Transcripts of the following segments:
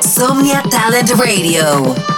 Somnia Talent Radio.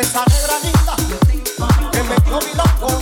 Esa negra linda que me dio mi loco.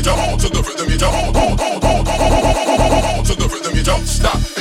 you jump. To the rhythm, you jump. To the rhythm, you jump. Stop.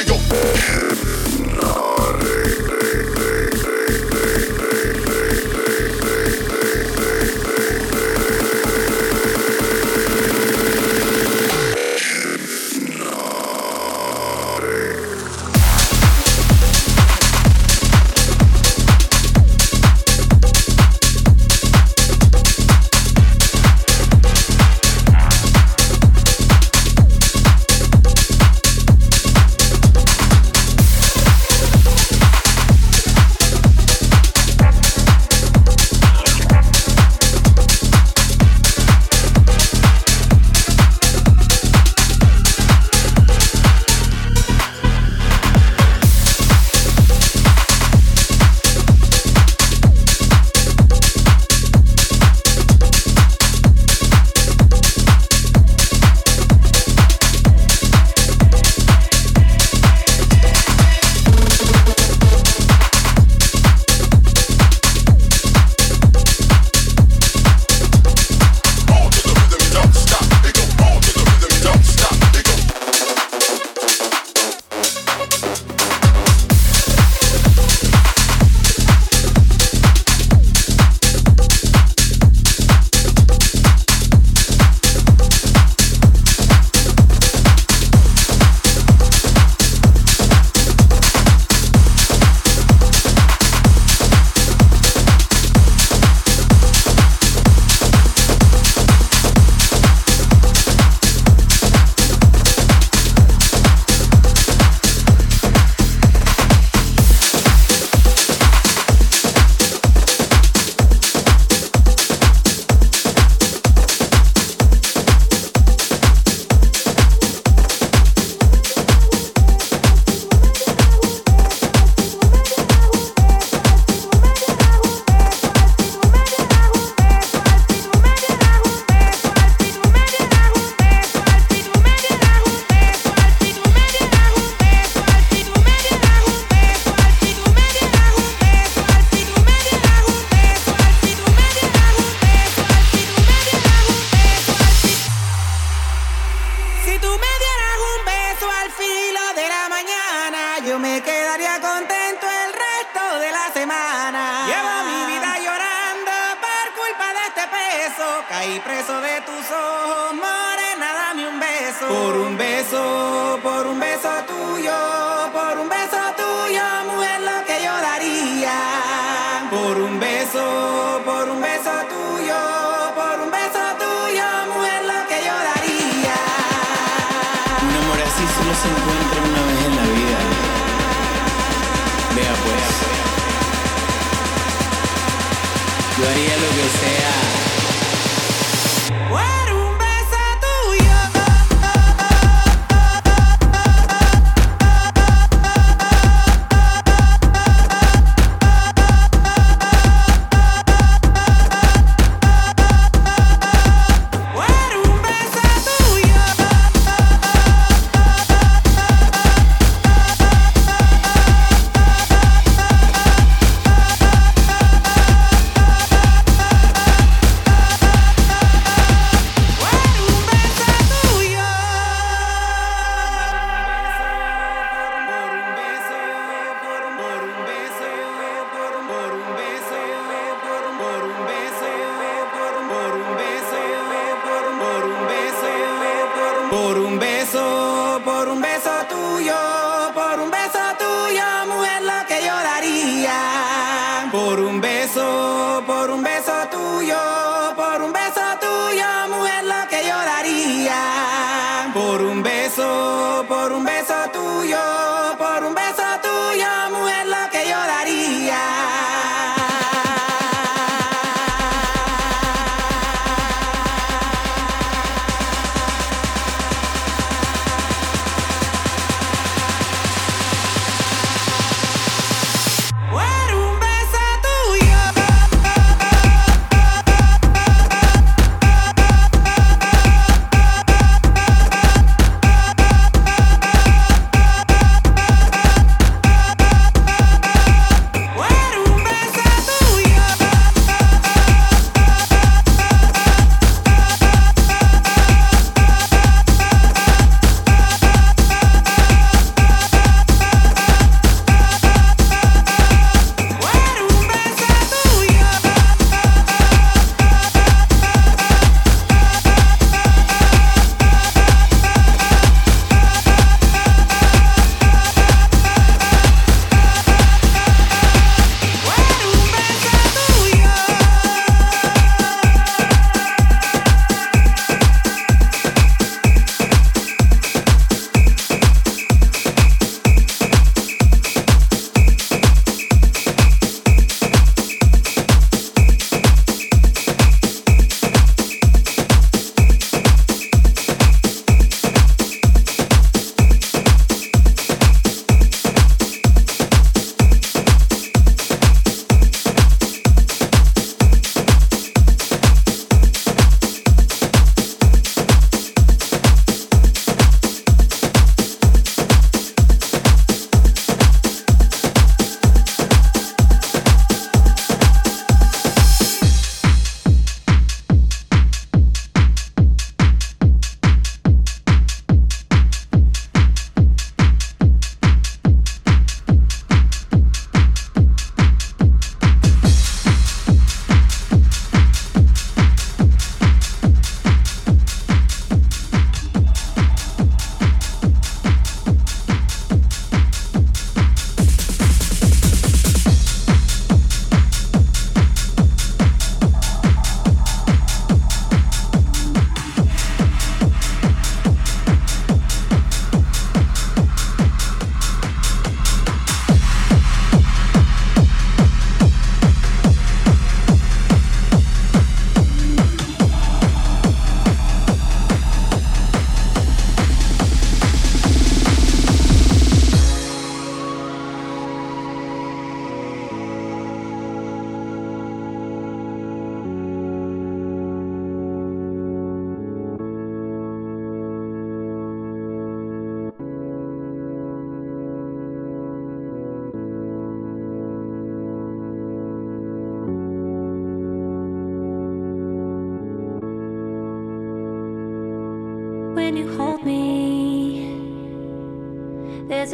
Yo haría lo que sea.